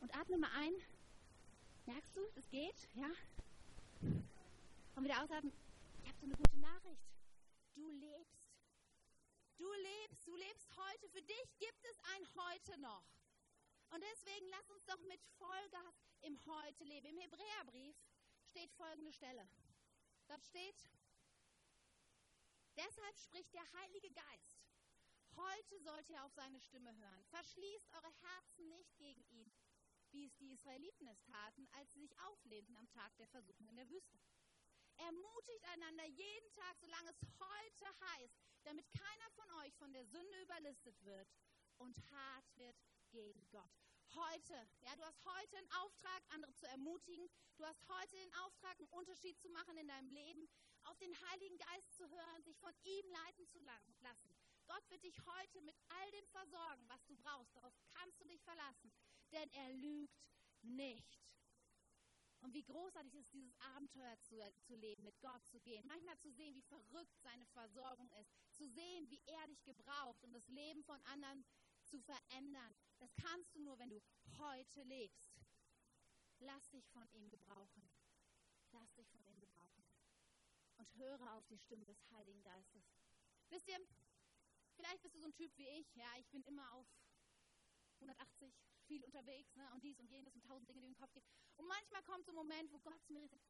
S2: und atme mal ein. Merkst du, es geht, ja? Und wieder ausatmen. Ich habe so eine gute Nachricht. Du lebst. Du lebst, du lebst heute. Für dich gibt es ein Heute noch. Und deswegen lass uns doch mit Vollgas im Heute leben. Im Hebräerbrief steht folgende Stelle. Dort steht, Deshalb spricht der Heilige Geist. Heute sollt ihr auf seine Stimme hören. Verschließt eure Herzen nicht gegen ihn, wie es die Israeliten es taten, als sie sich auflehnten am Tag der Versuchung in der Wüste. Ermutigt einander jeden Tag, solange es heute heißt, damit keiner von euch von der Sünde überlistet wird und hart wird gegen Gott. Heute, ja, du hast heute einen Auftrag, andere zu ermutigen. Du hast heute den Auftrag, einen Unterschied zu machen in deinem Leben auf den Heiligen Geist zu hören, sich von ihm leiten zu lassen. Gott wird dich heute mit all dem versorgen, was du brauchst. Darauf kannst du dich verlassen, denn er lügt nicht. Und wie großartig ist dieses Abenteuer zu, zu leben, mit Gott zu gehen. Manchmal zu sehen, wie verrückt seine Versorgung ist. Zu sehen, wie er dich gebraucht, um das Leben von anderen zu verändern. Das kannst du nur, wenn du heute lebst. Lass dich von ihm gebrauchen. Lass dich von ihm und höre auf die Stimme des Heiligen Geistes. Wisst ihr, vielleicht bist du so ein Typ wie ich, ja, ich bin immer auf 180, viel unterwegs, ne, und dies und jenes und tausend Dinge, die in den Kopf gehen. Und manchmal kommt so ein Moment, wo Gott zu mir sagt,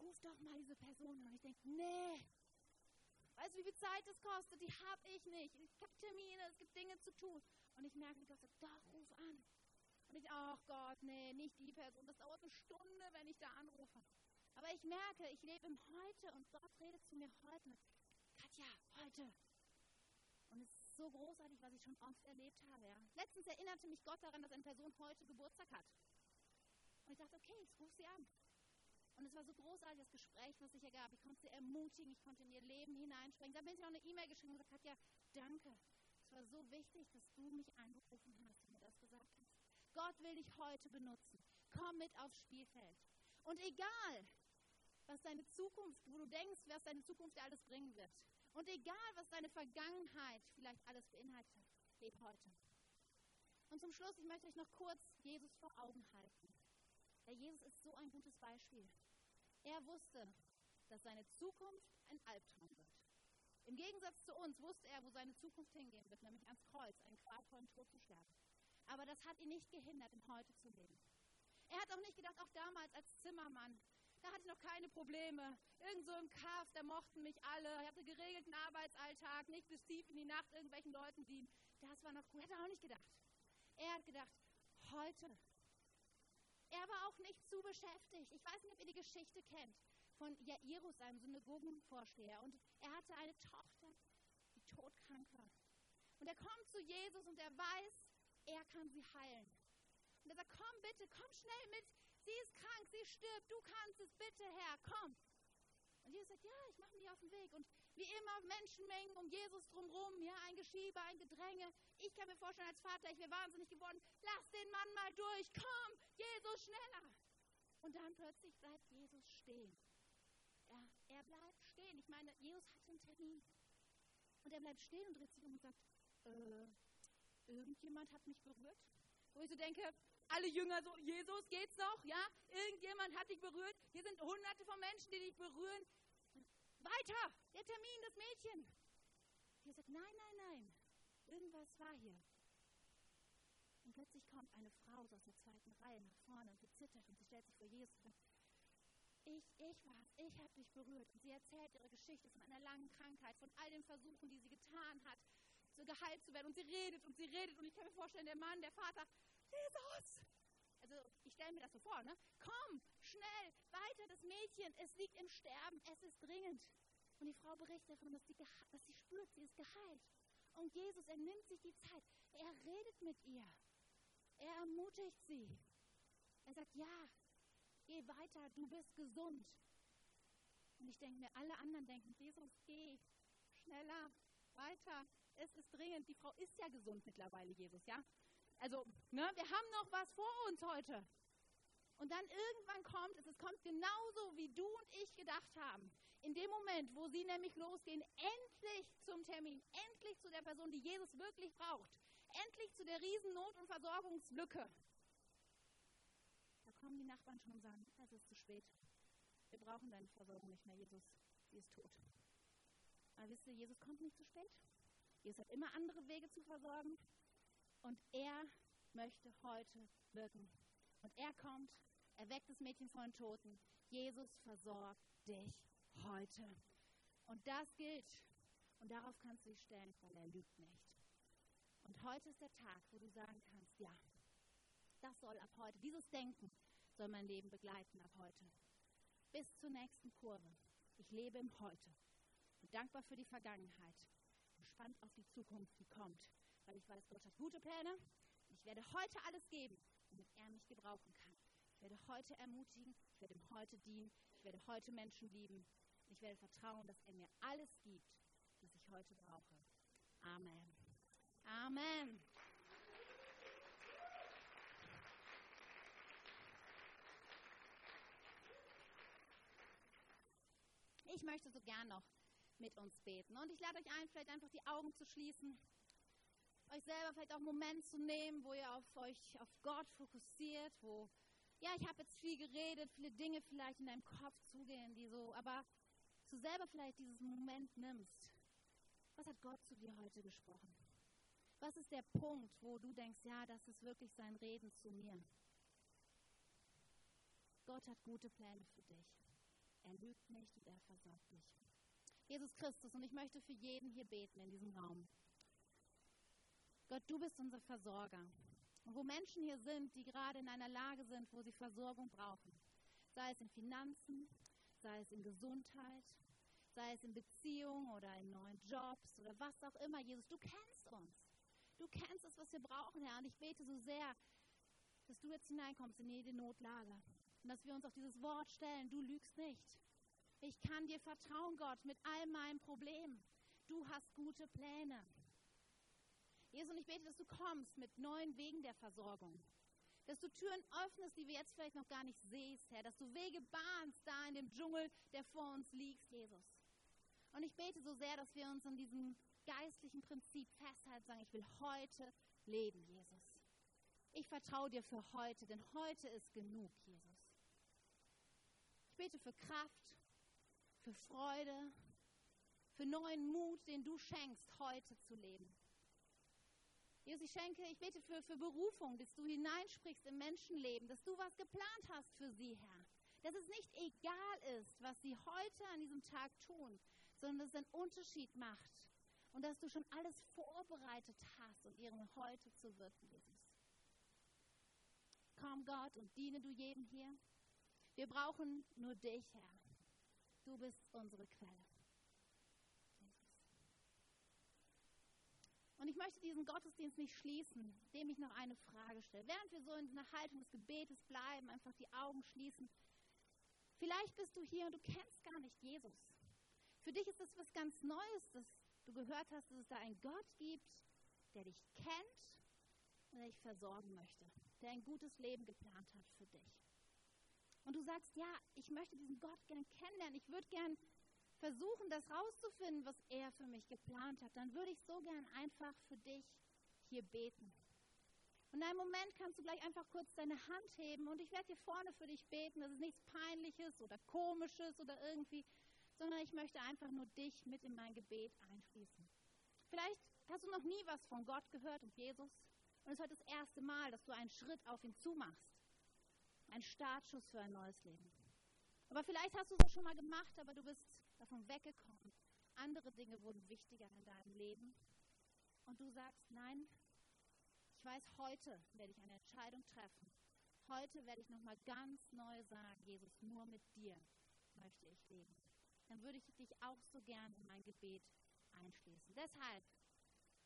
S2: ruf doch mal diese Person an. Und ich denke, nee, weißt du, wie viel Zeit das kostet? Die habe ich nicht. Ich habe Termine, es gibt Dinge zu tun. Und ich merke, Gott sagt, doch, ruf an. Und ich, ach Gott, nee, nicht die Person. Das dauert eine Stunde, wenn ich da anrufe. Aber ich merke, ich lebe im Heute und Gott redet zu mir heute. Katja, heute. So großartig, was ich schon oft erlebt habe. Ja. Letztens erinnerte mich Gott daran, dass eine Person heute Geburtstag hat. Und ich dachte, okay, ich rufe sie an. Und es war so großartig, das Gespräch, was sich ergab. Ich konnte sie ermutigen, ich konnte in ihr Leben hineinspringen. Dann bin ich noch eine E-Mail geschrieben und gesagt, Katja, danke. Es war so wichtig, dass du mich angerufen hast und mir das gesagt hast. Gott will dich heute benutzen. Komm mit aufs Spielfeld. Und egal, was deine Zukunft, wo du denkst, was deine Zukunft dir alles bringen wird. Und egal, was deine Vergangenheit vielleicht alles beinhaltet, leb heute. Und zum Schluss, ich möchte euch noch kurz Jesus vor Augen halten. Der Jesus ist so ein gutes Beispiel. Er wusste, dass seine Zukunft ein Albtraum wird. Im Gegensatz zu uns wusste er, wo seine Zukunft hingehen wird, nämlich ans Kreuz, einen qualvollen Tod zu sterben. Aber das hat ihn nicht gehindert, im Heute zu leben. Er hat auch nicht gedacht, auch damals als Zimmermann, da hatte ich noch keine Probleme. Irgend so im Kaff, da mochten mich alle. Ich hatte geregelten Arbeitsalltag, nicht bis tief in die Nacht irgendwelchen Leuten dienen. Das war noch cool. Hätte er auch nicht gedacht. Er hat gedacht, heute. Er war auch nicht zu beschäftigt. Ich weiß nicht, ob ihr die Geschichte kennt von Jairus, einem Synagogenvorsteher. Und er hatte eine Tochter, die todkrank war. Und er kommt zu Jesus und er weiß, er kann sie heilen. Und er sagt, komm bitte, komm schnell mit, Sie ist krank, sie stirbt, du kannst es, bitte Herr, komm. Und Jesus sagt, ja, ich mache mich auf den Weg. Und wie immer Menschenmengen um Jesus drumherum, ja, ein Geschiebe, ein Gedränge. Ich kann mir vorstellen, als Vater, ich wäre wahnsinnig geworden. Lass den Mann mal durch, komm, Jesus, schneller. Und dann plötzlich bleibt Jesus stehen. Er, er bleibt stehen. Ich meine, Jesus hatte einen Termin. Und er bleibt stehen und dreht sich um und sagt, äh, irgendjemand hat mich berührt. Wo ich so denke, alle Jünger so, Jesus, geht's noch? Ja? Irgendjemand hat dich berührt? Hier sind hunderte von Menschen, die dich berühren. Weiter! Der Termin, das Mädchen. Jesus sagt, nein, nein, nein. Irgendwas war hier. Und plötzlich kommt eine Frau aus der zweiten Reihe nach vorne und sie zittert und sie stellt sich vor Jesus und sagt, ich, ich war's, ich habe dich berührt. Und sie erzählt ihre Geschichte von einer langen Krankheit, von all den Versuchen, die sie getan hat, so geheilt zu werden. Und sie redet und sie redet. Und ich kann mir vorstellen, der Mann, der Vater, Jesus! Also ich stelle mir das so vor, ne? Komm, schnell, weiter, das Mädchen, es liegt im Sterben, es ist dringend. Und die Frau berichtet davon, dass sie, dass sie spürt, sie ist geheilt. Und Jesus, er nimmt sich die Zeit. Er redet mit ihr. Er ermutigt sie. Er sagt, ja, geh weiter, du bist gesund. Und ich denke mir, alle anderen denken, Jesus, geh schneller, weiter. Es ist dringend. Die Frau ist ja gesund mittlerweile, Jesus, ja? Also, ne, wir haben noch was vor uns heute. Und dann irgendwann kommt es, es kommt genauso, wie du und ich gedacht haben. In dem Moment, wo sie nämlich losgehen, endlich zum Termin, endlich zu der Person, die Jesus wirklich braucht, endlich zu der Riesennot- und Versorgungslücke. Da kommen die Nachbarn schon und sagen, es ist zu spät. Wir brauchen deine Versorgung nicht mehr, Jesus. Sie ist tot. Aber wisst ihr, Jesus kommt nicht zu spät. Jesus hat immer andere Wege zu versorgen. Und er möchte heute wirken. Und er kommt er weckt das Mädchen von den Toten. Jesus versorgt dich heute. Und das gilt. Und darauf kannst du dich stellen, weil er lügt nicht. Und heute ist der Tag, wo du sagen kannst, ja, das soll ab heute, dieses Denken soll mein Leben begleiten ab heute. Bis zur nächsten Kurve. Ich lebe im Heute. Bin dankbar für die Vergangenheit. Gespannt auf die Zukunft, die kommt. Weil ich weiß, Gott hat gute Pläne. Ich werde heute alles geben, damit er mich gebrauchen kann. Ich werde heute ermutigen, ich werde ihm heute dienen, ich werde heute Menschen lieben. Ich werde vertrauen, dass er mir alles gibt, was ich heute brauche. Amen. Amen. Ich möchte so gern noch mit uns beten. Und ich lade euch ein, vielleicht einfach die Augen zu schließen, euch selber vielleicht auch einen Moment zu nehmen, wo ihr auf euch, auf Gott fokussiert, wo ja, ich habe jetzt viel geredet, viele Dinge vielleicht in deinem Kopf zugehen, die so, aber du selber vielleicht dieses Moment nimmst. Was hat Gott zu dir heute gesprochen? Was ist der Punkt, wo du denkst, ja, das ist wirklich sein Reden zu mir? Gott hat gute Pläne für dich. Er lügt nicht und er versorgt dich. Jesus Christus, und ich möchte für jeden hier beten in diesem Raum. Gott, du bist unser Versorger. Und wo Menschen hier sind, die gerade in einer Lage sind, wo sie Versorgung brauchen, sei es in Finanzen, sei es in Gesundheit, sei es in Beziehungen oder in neuen Jobs oder was auch immer, Jesus, du kennst uns. Du kennst es, was wir brauchen, Herr. Und ich bete so sehr, dass du jetzt hineinkommst in jede Notlage und dass wir uns auf dieses Wort stellen, du lügst nicht. Ich kann dir vertrauen, Gott, mit all meinen Problemen. Du hast gute Pläne. Jesus, und ich bete, dass du kommst mit neuen Wegen der Versorgung. Dass du Türen öffnest, die wir jetzt vielleicht noch gar nicht siehst, Herr. Dass du Wege bahnst da in dem Dschungel, der vor uns liegt, Jesus. Und ich bete so sehr, dass wir uns in diesem geistlichen Prinzip festhalten, sagen, ich will heute leben, Jesus. Ich vertraue dir für heute, denn heute ist genug, Jesus. Ich bete für Kraft, für Freude, für neuen Mut, den du schenkst, heute zu leben. Jesus, ich schenke, ich bete für, für Berufung, dass du hineinsprichst im Menschenleben, dass du was geplant hast für sie, Herr. Dass es nicht egal ist, was sie heute an diesem Tag tun, sondern dass es einen Unterschied macht. Und dass du schon alles vorbereitet hast, um ihrem Heute zu wirken, Jesus. Komm, Gott, und diene du jedem hier. Wir brauchen nur dich, Herr. Du bist unsere Quelle. Und ich möchte diesen Gottesdienst nicht schließen, indem ich noch eine Frage stelle. Während wir so in einer Haltung des Gebetes bleiben, einfach die Augen schließen. Vielleicht bist du hier und du kennst gar nicht Jesus. Für dich ist das was ganz Neues, dass du gehört hast, dass es da einen Gott gibt, der dich kennt und der dich versorgen möchte, der ein gutes Leben geplant hat für dich. Und du sagst, ja, ich möchte diesen Gott gern kennenlernen, ich würde gern versuchen, das rauszufinden, was er für mich geplant hat, dann würde ich so gern einfach für dich hier beten. Und in einem Moment kannst du gleich einfach kurz deine Hand heben und ich werde hier vorne für dich beten. Das ist nichts Peinliches oder Komisches oder irgendwie, sondern ich möchte einfach nur dich mit in mein Gebet einschließen. Vielleicht hast du noch nie was von Gott gehört und Jesus und es ist heute das erste Mal, dass du einen Schritt auf ihn zumachst. Ein Startschuss für ein neues Leben. Aber vielleicht hast du es schon mal gemacht, aber du bist davon weggekommen. Andere Dinge wurden wichtiger in deinem Leben. Und du sagst, nein, ich weiß, heute werde ich eine Entscheidung treffen. Heute werde ich nochmal ganz neu sagen, Jesus, nur mit dir möchte ich leben. dann würde ich dich auch so gern in mein Gebet einschließen. Deshalb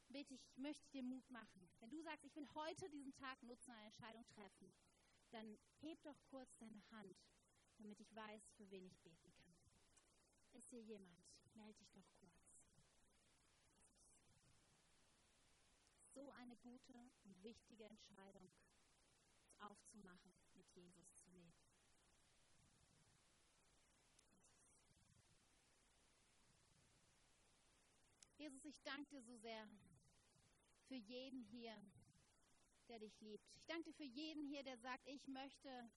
S2: bitte ich, möchte dir Mut machen. Wenn du sagst, ich will heute diesen Tag nutzen, eine Entscheidung treffen, dann heb doch kurz deine Hand, damit ich weiß, für wen ich beten kann. Ist hier jemand? Melde dich doch kurz. So eine gute und wichtige Entscheidung aufzumachen, mit Jesus zu leben. Jesus, ich danke dir so sehr für jeden hier, der dich liebt. Ich danke dir für jeden hier, der sagt, ich möchte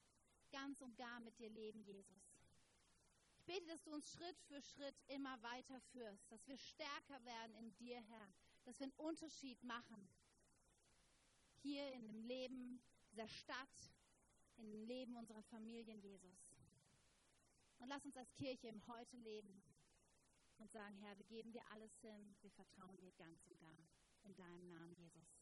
S2: ganz und gar mit dir leben, Jesus. Ich bete, dass du uns Schritt für Schritt immer weiter führst, dass wir stärker werden in dir, Herr, dass wir einen Unterschied machen. Hier in dem Leben dieser Stadt, in dem Leben unserer Familien, Jesus. Und lass uns als Kirche im Heute leben und sagen, Herr, wir geben dir alles hin, wir vertrauen dir ganz und gar. In deinem Namen, Jesus.